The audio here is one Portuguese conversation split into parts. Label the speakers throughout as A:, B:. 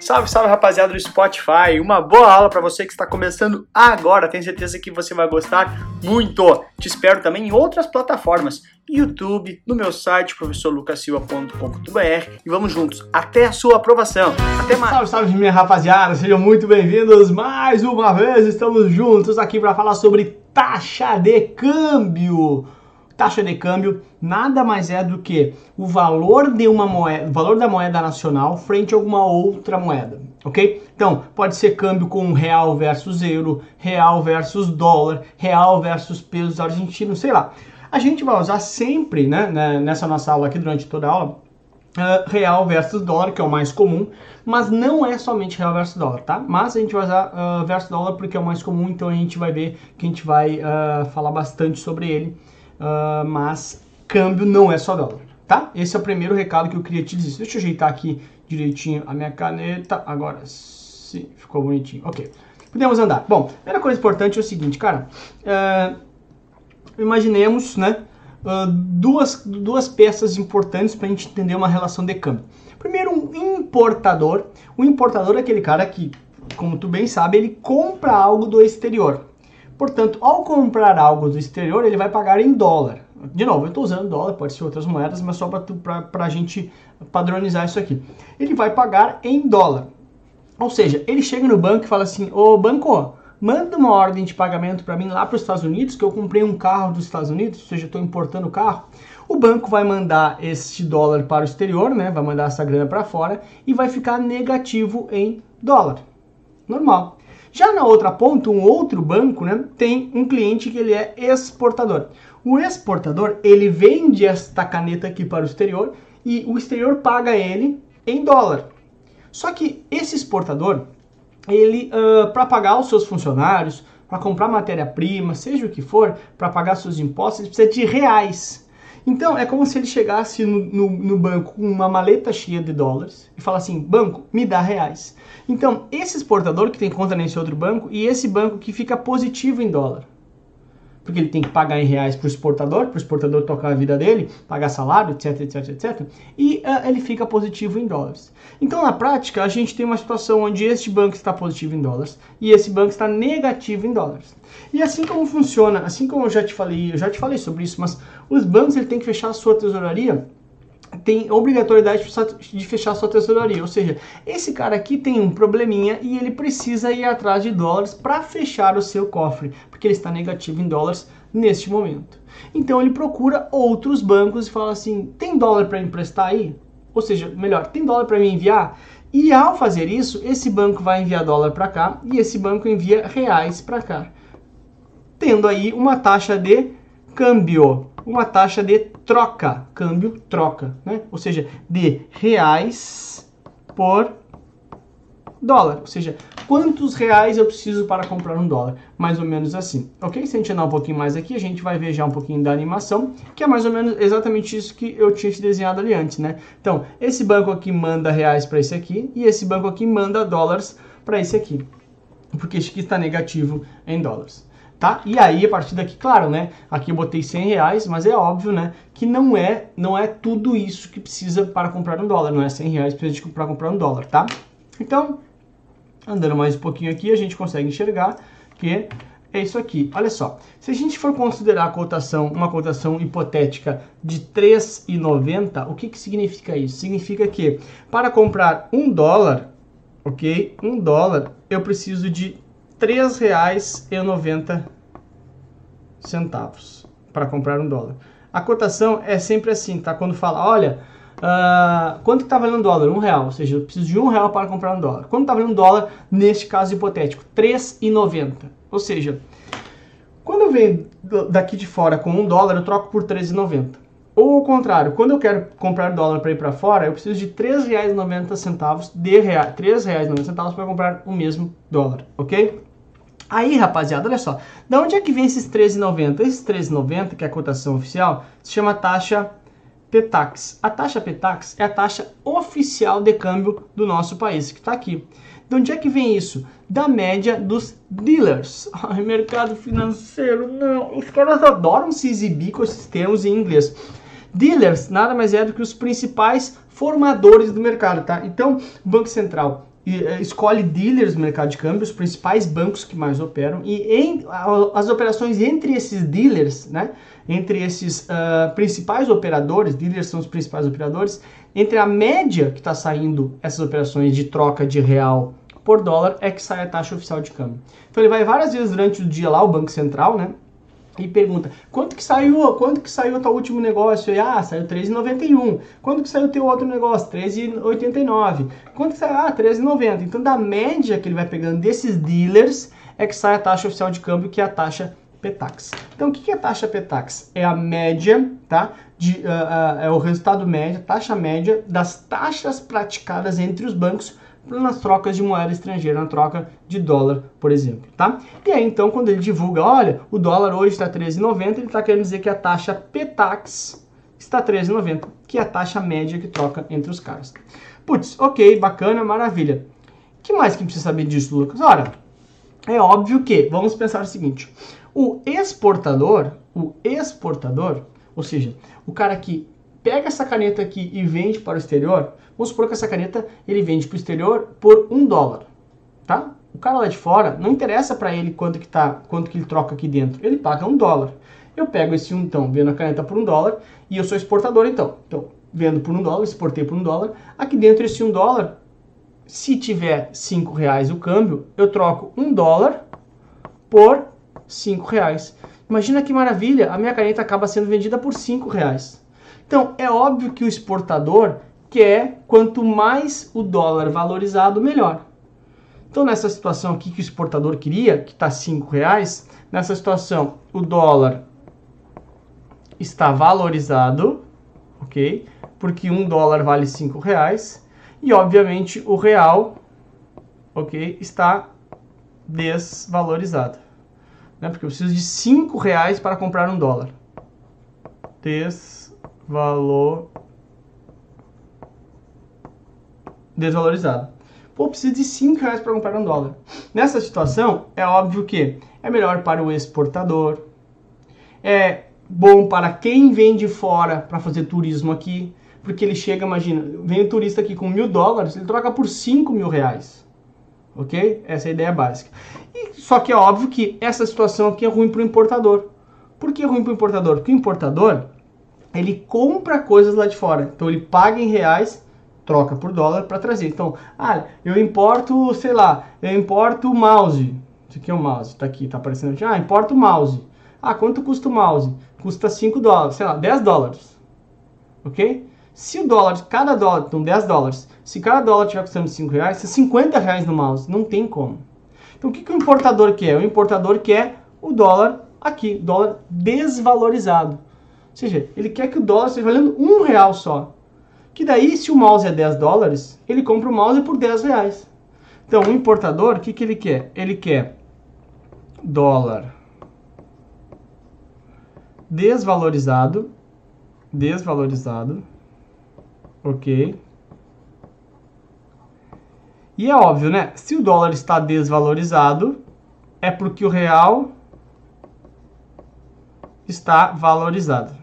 A: Salve, salve rapaziada do Spotify. Uma boa aula para você que está começando agora. Tenho certeza que você vai gostar muito. Te espero também em outras plataformas, YouTube, no meu site professorlucasilva.com.br e vamos juntos até a sua aprovação. Até mais.
B: Salve, salve minha rapaziada. Sejam muito bem-vindos mais uma vez. Estamos juntos aqui para falar sobre taxa de câmbio taxa de câmbio nada mais é do que o valor de uma moeda, o valor da moeda nacional frente a alguma outra moeda, ok? Então, pode ser câmbio com real versus euro, real versus dólar, real versus pesos argentinos, sei lá. A gente vai usar sempre, né, né nessa nossa aula aqui, durante toda a aula, uh, real versus dólar, que é o mais comum, mas não é somente real versus dólar, tá? Mas a gente vai usar uh, versus dólar porque é o mais comum, então a gente vai ver que a gente vai uh, falar bastante sobre ele uh, mas câmbio não é só dólar, tá? Esse é o primeiro recado que eu queria te dizer. Deixa eu ajeitar aqui direitinho a minha caneta. Agora sim, ficou bonitinho. Ok, podemos andar. Bom, a primeira coisa importante é o seguinte, cara. Uh, imaginemos, né? Uh, duas, duas peças importantes para a gente entender uma relação de câmbio. Primeiro, um importador. O importador é aquele cara que, como tu bem sabe, ele compra algo do exterior. Portanto, ao comprar algo do exterior, ele vai pagar em dólar. De novo, eu estou usando dólar, pode ser outras moedas, mas só para a gente padronizar isso aqui. Ele vai pagar em dólar. Ou seja, ele chega no banco e fala assim: Ô banco, manda uma ordem de pagamento para mim lá para os Estados Unidos, que eu comprei um carro dos Estados Unidos, ou seja, estou importando o carro. O banco vai mandar este dólar para o exterior, né? Vai mandar essa grana para fora e vai ficar negativo em dólar. Normal. Já na outra ponta, um outro banco né, tem um cliente que ele é exportador. O exportador ele vende esta caneta aqui para o exterior e o exterior paga ele em dólar. Só que esse exportador, ele uh, para pagar os seus funcionários, para comprar matéria-prima, seja o que for, para pagar seus impostos, ele precisa de reais. Então, é como se ele chegasse no, no, no, banco com uma maleta cheia de dólares e falasse assim, banco, me dá reais. Então, esse exportador que tem conta nesse outro banco e esse banco que fica positivo em dólar porque ele tem que pagar em reais para o exportador, para o exportador tocar a vida dele, pagar salário, etc, etc, etc, e uh, ele fica positivo em dólares. Então, na prática, a gente tem uma situação onde este banco está positivo em dólares e esse banco está negativo em dólares. E assim como funciona, assim como eu já te falei, eu já te falei sobre isso, mas os bancos ele tem que fechar a sua tesouraria tem obrigatoriedade de fechar sua tesouraria. Ou seja, esse cara aqui tem um probleminha e ele precisa ir atrás de dólares para fechar o seu cofre, porque ele está negativo em dólares neste momento. Então ele procura outros bancos e fala assim: tem dólar para emprestar aí? Ou seja, melhor, tem dólar para me enviar? E ao fazer isso, esse banco vai enviar dólar para cá e esse banco envia reais para cá, tendo aí uma taxa de câmbio uma taxa de troca, câmbio troca, né? Ou seja, de reais por dólar. Ou seja, quantos reais eu preciso para comprar um dólar? Mais ou menos assim, ok? Se a gente andar um pouquinho mais aqui, a gente vai ver já um pouquinho da animação, que é mais ou menos exatamente isso que eu tinha te desenhado ali antes, né? Então, esse banco aqui manda reais para esse aqui, e esse banco aqui manda dólares para esse aqui, porque este aqui está negativo em dólares tá? E aí, a partir daqui, claro, né? Aqui eu botei 100 reais, mas é óbvio, né? Que não é, não é tudo isso que precisa para comprar um dólar, não é 100 reais precisa para comprar um dólar, tá? Então, andando mais um pouquinho aqui, a gente consegue enxergar que é isso aqui. Olha só, se a gente for considerar a cotação, uma cotação hipotética de 3,90, o que, que significa isso? Significa que para comprar um dólar, ok? Um dólar, eu preciso de R$ 3,90 para comprar um dólar. A cotação é sempre assim, tá? Quando fala, olha, uh, quanto está valendo um dólar? Um real, ou seja, eu preciso de um real para comprar um dólar. Quanto está valendo um dólar neste caso hipotético? R$ 3,90. Ou seja, quando eu venho daqui de fora com um dólar, eu troco por R$ 13,90. Ou ao contrário, quando eu quero comprar dólar para ir para fora, eu preciso de 3,90 de reais, R$ 3,90 para comprar o mesmo dólar, ok? Aí, rapaziada, olha só. Da onde é que vem esses 13,90? Esses 13,90, que é a cotação oficial, se chama taxa PETAX. A taxa PETAX é a taxa oficial de câmbio do nosso país, que está aqui. De onde é que vem isso? Da média dos dealers. Ai, mercado financeiro, não. Os caras adoram se exibir com esses termos em inglês. Dealers nada mais é do que os principais formadores do mercado, tá? Então, Banco Central escolhe dealers no mercado de câmbio, os principais bancos que mais operam, e em, as operações entre esses dealers, né, entre esses uh, principais operadores, dealers são os principais operadores, entre a média que está saindo essas operações de troca de real por dólar é que sai a taxa oficial de câmbio. Então ele vai várias vezes durante o dia lá, o Banco Central, né? E pergunta, quanto que saiu, quanto que saiu o teu último negócio? E, ah, saiu 13,91. Quanto que saiu o teu outro negócio? 13,89. Quanto que saiu? Ah, 13,90. Então, da média que ele vai pegando desses dealers, é que sai a taxa oficial de câmbio, que é a taxa PETAX. Então, o que é a taxa PETAX? É a média, tá? De, uh, uh, é o resultado médio, taxa média das taxas praticadas entre os bancos nas trocas de moeda estrangeira, na troca de dólar, por exemplo, tá? E aí, então, quando ele divulga, olha, o dólar hoje está 13,90, ele está querendo dizer que a taxa PETAX está 13,90, que é a taxa média que troca entre os caras. Putz, ok, bacana, maravilha. Que mais que precisa saber disso, Lucas? Ora, é óbvio que, vamos pensar o seguinte, o exportador, o exportador, ou seja, o cara que pega essa caneta aqui e vende para o exterior, vamos supor que essa caneta ele vende para o exterior por um dólar, tá? O cara lá de fora, não interessa para ele quanto que, tá, quanto que ele troca aqui dentro, ele paga um dólar. Eu pego esse um, então, vendo a caneta por um dólar, e eu sou exportador, então. Então, vendo por um dólar, exportei por um dólar. Aqui dentro, esse um dólar, se tiver cinco reais o câmbio, eu troco um dólar por cinco reais. Imagina que maravilha, a minha caneta acaba sendo vendida por cinco reais. Então, é óbvio que o exportador quer quanto mais o dólar valorizado, melhor. Então, nessa situação aqui que o exportador queria, que está R$ reais, nessa situação o dólar está valorizado, ok? Porque um dólar vale R$ reais e, obviamente, o real, ok, está desvalorizado. Né? Porque eu preciso de R$ reais para comprar um dólar. Desvalorizado valor desvalorizado. Pô, preciso de 5 reais para comprar um dólar. Nessa situação, é óbvio que é melhor para o exportador, é bom para quem vem de fora para fazer turismo aqui, porque ele chega, imagina, vem um turista aqui com mil dólares, ele troca por 5 mil reais. Ok? Essa é a ideia básica. E, só que é óbvio que essa situação aqui é ruim para o importador. Por que é ruim para o importador? Porque o importador, ele compra coisas lá de fora. Então ele paga em reais, troca por dólar para trazer. Então, ah, eu importo, sei lá, eu importo o mouse. Isso aqui é o mouse, tá aqui, tá aparecendo aqui. Ah, importo o mouse. Ah, quanto custa o mouse? Custa 5 dólares, sei lá, 10 dólares. Ok? Se o dólar, cada dólar, então 10 dólares, se cada dólar estiver custando 5 reais, é 50 reais no mouse. Não tem como. Então o que, que o importador quer? O importador quer o dólar aqui, dólar desvalorizado. Ou seja, ele quer que o dólar esteja valendo um real só. Que daí, se o mouse é 10 dólares, ele compra o mouse por 10 reais. Então, o importador, o que, que ele quer? Ele quer dólar desvalorizado, desvalorizado, ok? E é óbvio, né? Se o dólar está desvalorizado, é porque o real está valorizado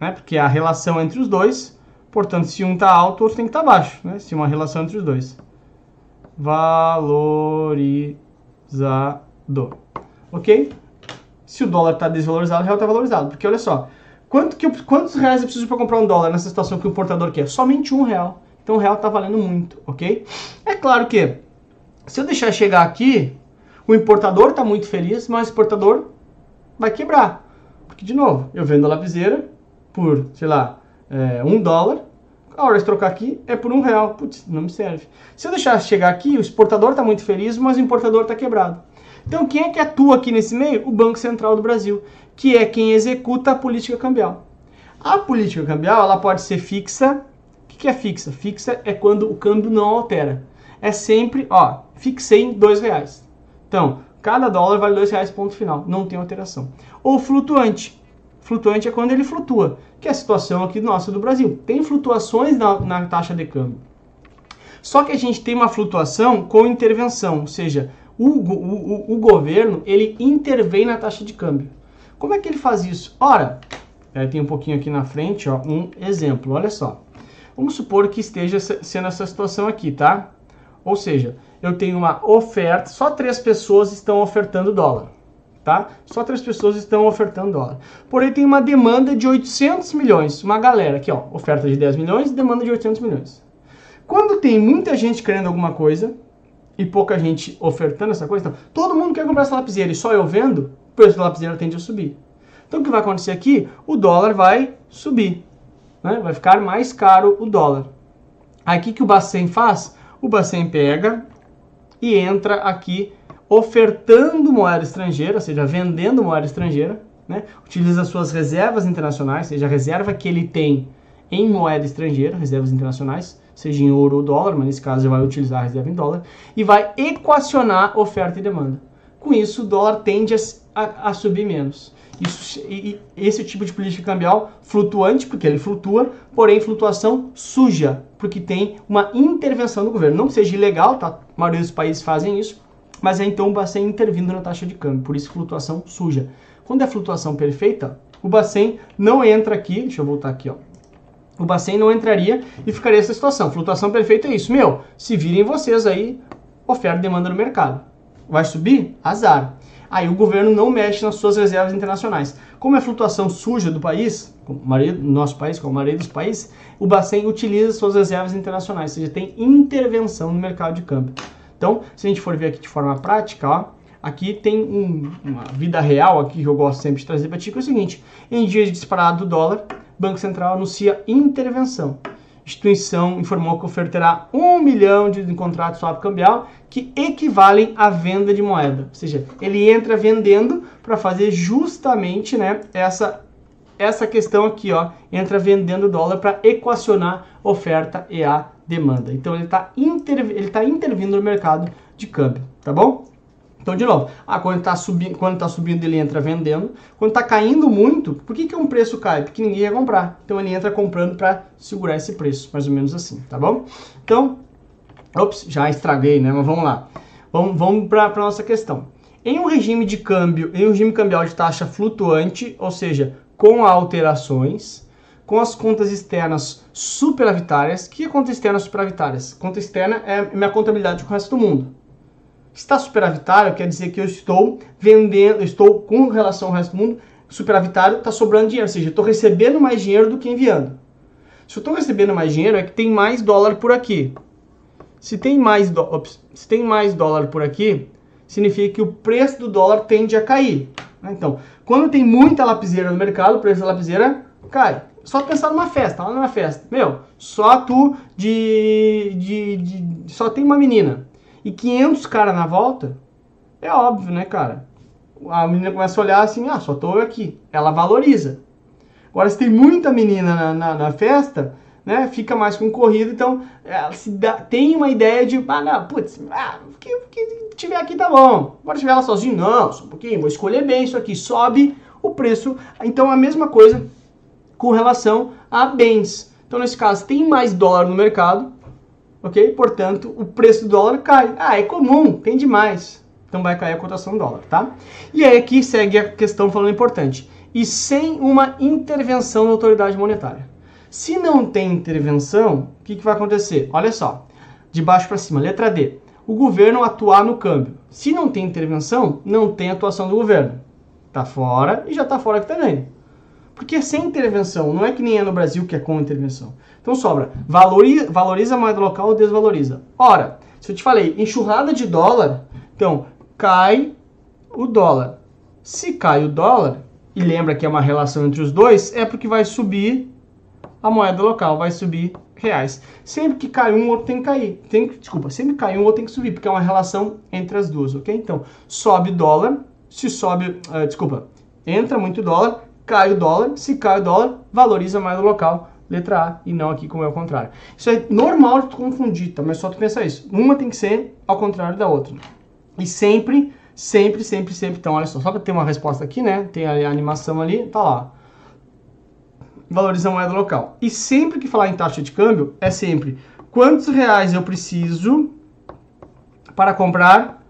B: né? Porque a relação entre os dois, portanto, se um está alto, o outro tem que estar tá baixo, né? Se uma relação entre os dois. Valorizado. Ok? Se o dólar está desvalorizado, o real está valorizado. Porque olha só, quanto que eu, quantos reais eu preciso para comprar um dólar nessa situação que o importador quer? Somente um real. Então o real está valendo muito, ok? É claro que se eu deixar chegar aqui, o importador está muito feliz, mas o exportador vai quebrar. Porque, de novo, eu vendo a lapiseira, por, sei lá, é, um dólar, a hora de trocar aqui é por um real. Putz, não me serve. Se eu deixar chegar aqui, o exportador está muito feliz, mas o importador está quebrado. Então, quem é que atua aqui nesse meio? O Banco Central do Brasil, que é quem executa a política cambial. A política cambial ela pode ser fixa. O que é fixa? Fixa é quando o câmbio não altera. É sempre, ó, fixei em dois reais. Então, cada dólar vale dois reais, ponto final. Não tem alteração. Ou flutuante. Flutuante é quando ele flutua, que é a situação aqui nossa do Brasil. Tem flutuações na, na taxa de câmbio. Só que a gente tem uma flutuação com intervenção, ou seja, o, o, o, governo ele intervém na taxa de câmbio. Como é que ele faz isso? Ora, tem um pouquinho aqui na frente, ó, um exemplo. Olha só. Vamos supor que esteja sendo essa situação aqui, tá? Ou seja, eu tenho uma oferta, só três pessoas estão ofertando dólar, tá? Só três pessoas estão ofertando dólar. Porém, tem uma demanda de 800 milhões, uma galera aqui, ó, oferta de 10 milhões demanda de 800 milhões. Quando tem muita gente querendo alguma coisa e pouca gente ofertando essa coisa, então, todo mundo quer comprar essa lapiseira e só eu vendo, o preço da lapiseira tende a subir. Então, o que vai acontecer aqui? O dólar vai subir, né? vai ficar mais caro o dólar. Aí, o que, que o Bacen faz? O Bacen pega e entra aqui ofertando moeda estrangeira, ou seja, vendendo moeda estrangeira, né? utiliza suas reservas internacionais, seja, a reserva que ele tem em moeda estrangeira, reservas internacionais, seja em ouro ou dólar, mas nesse caso ele vai utilizar a reserva em dólar, e vai equacionar oferta e demanda. Com isso, o dólar tende a, a, a subir menos. Isso, e, e esse tipo de política cambial flutuante, porque ele flutua, porém flutuação suja, porque tem uma intervenção do governo. Não que seja ilegal, tá? A maioria dos países fazem isso, mas é então o Bacen intervindo na taxa de câmbio, por isso flutuação suja. Quando é flutuação perfeita, o Bacen não entra aqui, deixa eu voltar aqui, ó. O Bacen não entraria e ficaria essa situação. Flutuação perfeita é isso. Meu, se virem vocês aí, oferta e demanda no mercado. Vai subir? Azar aí o governo não mexe nas suas reservas internacionais. Como é flutuação suja do país, do nosso país, como a maioria dos países, o Bacen utiliza suas reservas internacionais, ou seja, tem intervenção no mercado de câmbio. Então, se a gente for ver aqui de forma prática, ó, aqui tem um, uma vida real aqui que eu gosto sempre de trazer para ti, que é o seguinte, em dias de disparado do dólar, Banco Central anuncia intervenção. Instituição informou que ofertará um milhão de contratos swap cambial que equivalem à venda de moeda. Ou seja, ele entra vendendo para fazer justamente né, essa, essa questão aqui, ó, entra vendendo dólar para equacionar oferta e a demanda. Então ele está inter, tá intervindo no mercado de câmbio, tá bom? Então, de novo, ah, quando está subindo, quando tá subindo, ele entra vendendo. Quando está caindo muito, por que, que um preço cai? Porque ninguém ia comprar. Então, ele entra comprando para segurar esse preço, mais ou menos assim, tá bom? Então, ops, já estraguei, né? Mas vamos lá. Vamos, vamos para a nossa questão. Em um regime de câmbio, em um regime cambial de taxa flutuante, ou seja, com alterações, com as contas externas superavitárias. O que é conta externa superavitárias? Conta externa é minha contabilidade com o resto do mundo. Está superavitário quer dizer que eu estou vendendo, estou com relação ao resto do mundo, superavitário está sobrando dinheiro, ou seja, estou recebendo mais dinheiro do que enviando. Se eu estou recebendo mais dinheiro, é que tem mais dólar por aqui. Se tem mais, do... Ops, se tem mais dólar por aqui, significa que o preço do dólar tende a cair. Né? Então, quando tem muita lapiseira no mercado, o preço da lapiseira cai. Só pensar numa festa, lá numa festa. Meu, só tu de, de, de só tem uma menina e 500 caras na volta, é óbvio, né, cara? A menina começa a olhar assim, ah, só tô aqui. Ela valoriza. Agora, se tem muita menina na, na, na festa, né, fica mais concorrido, então ela se dá, tem uma ideia de, ah, não, putz, ah, que, que tiver aqui tá bom. Agora, se tiver ela sozinho, não, só um pouquinho, vou escolher bem isso aqui, sobe o preço. Então, a mesma coisa com relação a bens. Então, nesse caso, tem mais dólar no mercado, ok? Portanto, o preço do dólar cai. Ah, é comum, tem demais. Então vai cair a cotação do dólar, tá? E aí aqui segue a questão falando importante. E sem uma intervenção da autoridade monetária. Se não tem intervenção, o que, que vai acontecer? Olha só, de baixo para cima, letra D. O governo atuar no câmbio. Se não tem intervenção, não tem atuação do governo. Tá fora e já tá fora aqui também. Porque sem intervenção, não é que nem é no Brasil que é com intervenção. Então sobra, valoriza, valoriza a moeda local ou desvaloriza? Ora, se eu te falei enxurrada de dólar, então cai o dólar. Se cai o dólar, e lembra que é uma relação entre os dois, é porque vai subir a moeda local, vai subir reais. Sempre que cai um, outro tem que cair. Tem, desculpa, sempre que cai um, outro tem que subir, porque é uma relação entre as duas, ok? Então, sobe dólar, se sobe, uh, desculpa, entra muito dólar, cai o dólar, se cai o dólar, valoriza mais o local, letra A, e não aqui como é o contrário. Isso é normal de tu confundir, tá? Mas só tu pensar isso. Uma tem que ser ao contrário da outra. E sempre, sempre, sempre, sempre. Então, olha só, só para ter uma resposta aqui, né? Tem a animação ali, tá lá. Valoriza a moeda local. E sempre que falar em taxa de câmbio, é sempre quantos reais eu preciso para comprar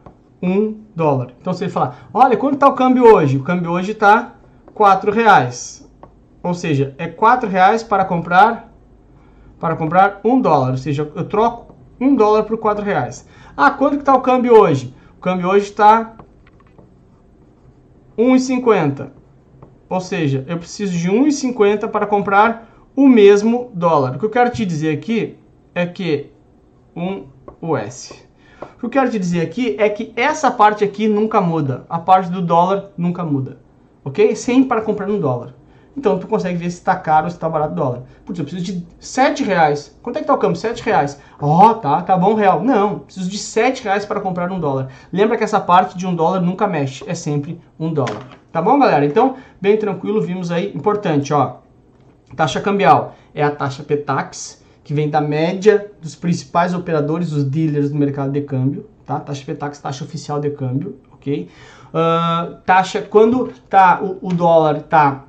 B: um dólar. Então, você falar, olha, quanto está o câmbio hoje? O câmbio hoje está 4 reais. Ou seja, é 4 reais para comprar para comprar um dólar. Ou seja, eu troco um dólar por quatro reais. Ah, quanto que está o câmbio hoje? O câmbio hoje está 1,50. Ou seja, eu preciso de 1,50 para comprar o mesmo dólar. O que eu quero te dizer aqui é que um US. O que eu quero te dizer aqui é que essa parte aqui nunca muda. A parte do dólar nunca muda. Ok? Sempre para comprar no dólar. Então tu consegue ver se está caro ou se está barato o dólar. Putz, eu preciso de 7 reais. Quanto é que tá o câmbio? 7 reais. Ó, oh, tá, tá bom real. Não, preciso de 7 reais para comprar um dólar. Lembra que essa parte de um dólar nunca mexe, é sempre um dólar. Tá bom, galera? Então, bem tranquilo, vimos aí, importante, ó. Taxa cambial é a taxa PETAX, que vem da média dos principais operadores, os dealers do mercado de câmbio, tá? Taxa PETAX, taxa oficial de câmbio, ok? Uh, taxa, quando tá, o, o dólar tá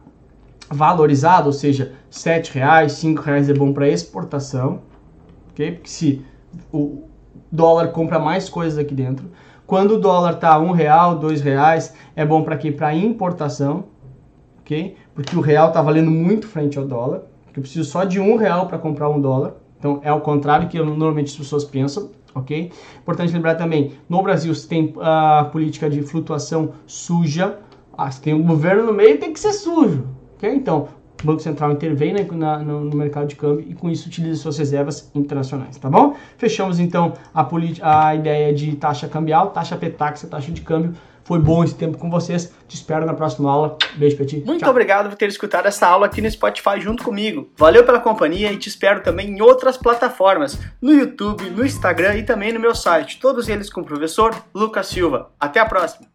B: valorizado, ou seja, R$ reais, R$ reais é bom para exportação, ok? Porque se o dólar compra mais coisas aqui dentro. Quando o dólar tá um real, dois reais, é bom para quê? Para importação, ok? Porque o real tá valendo muito frente ao dólar. Que eu preciso só de um real para comprar um dólar. Então é o contrário que normalmente as pessoas pensam, ok? Importante lembrar também, no Brasil você tem a política de flutuação suja. Ah, se tem um governo no meio, tem que ser sujo, ok? Então o Banco Central intervém né, na, no, no, mercado de câmbio e com isso utiliza suas reservas internacionais, tá bom? Fechamos então a, a ideia de taxa cambial, taxa petaxa, taxa de câmbio. Foi bom esse tempo com vocês. Te espero na próxima aula. Beijo pra ti.
A: Muito Tchau. obrigado por ter escutado essa aula aqui no Spotify junto comigo. Valeu pela companhia e te espero também em outras plataformas, no YouTube, no Instagram e também no meu site. Todos eles com o professor Lucas Silva. Até a próxima!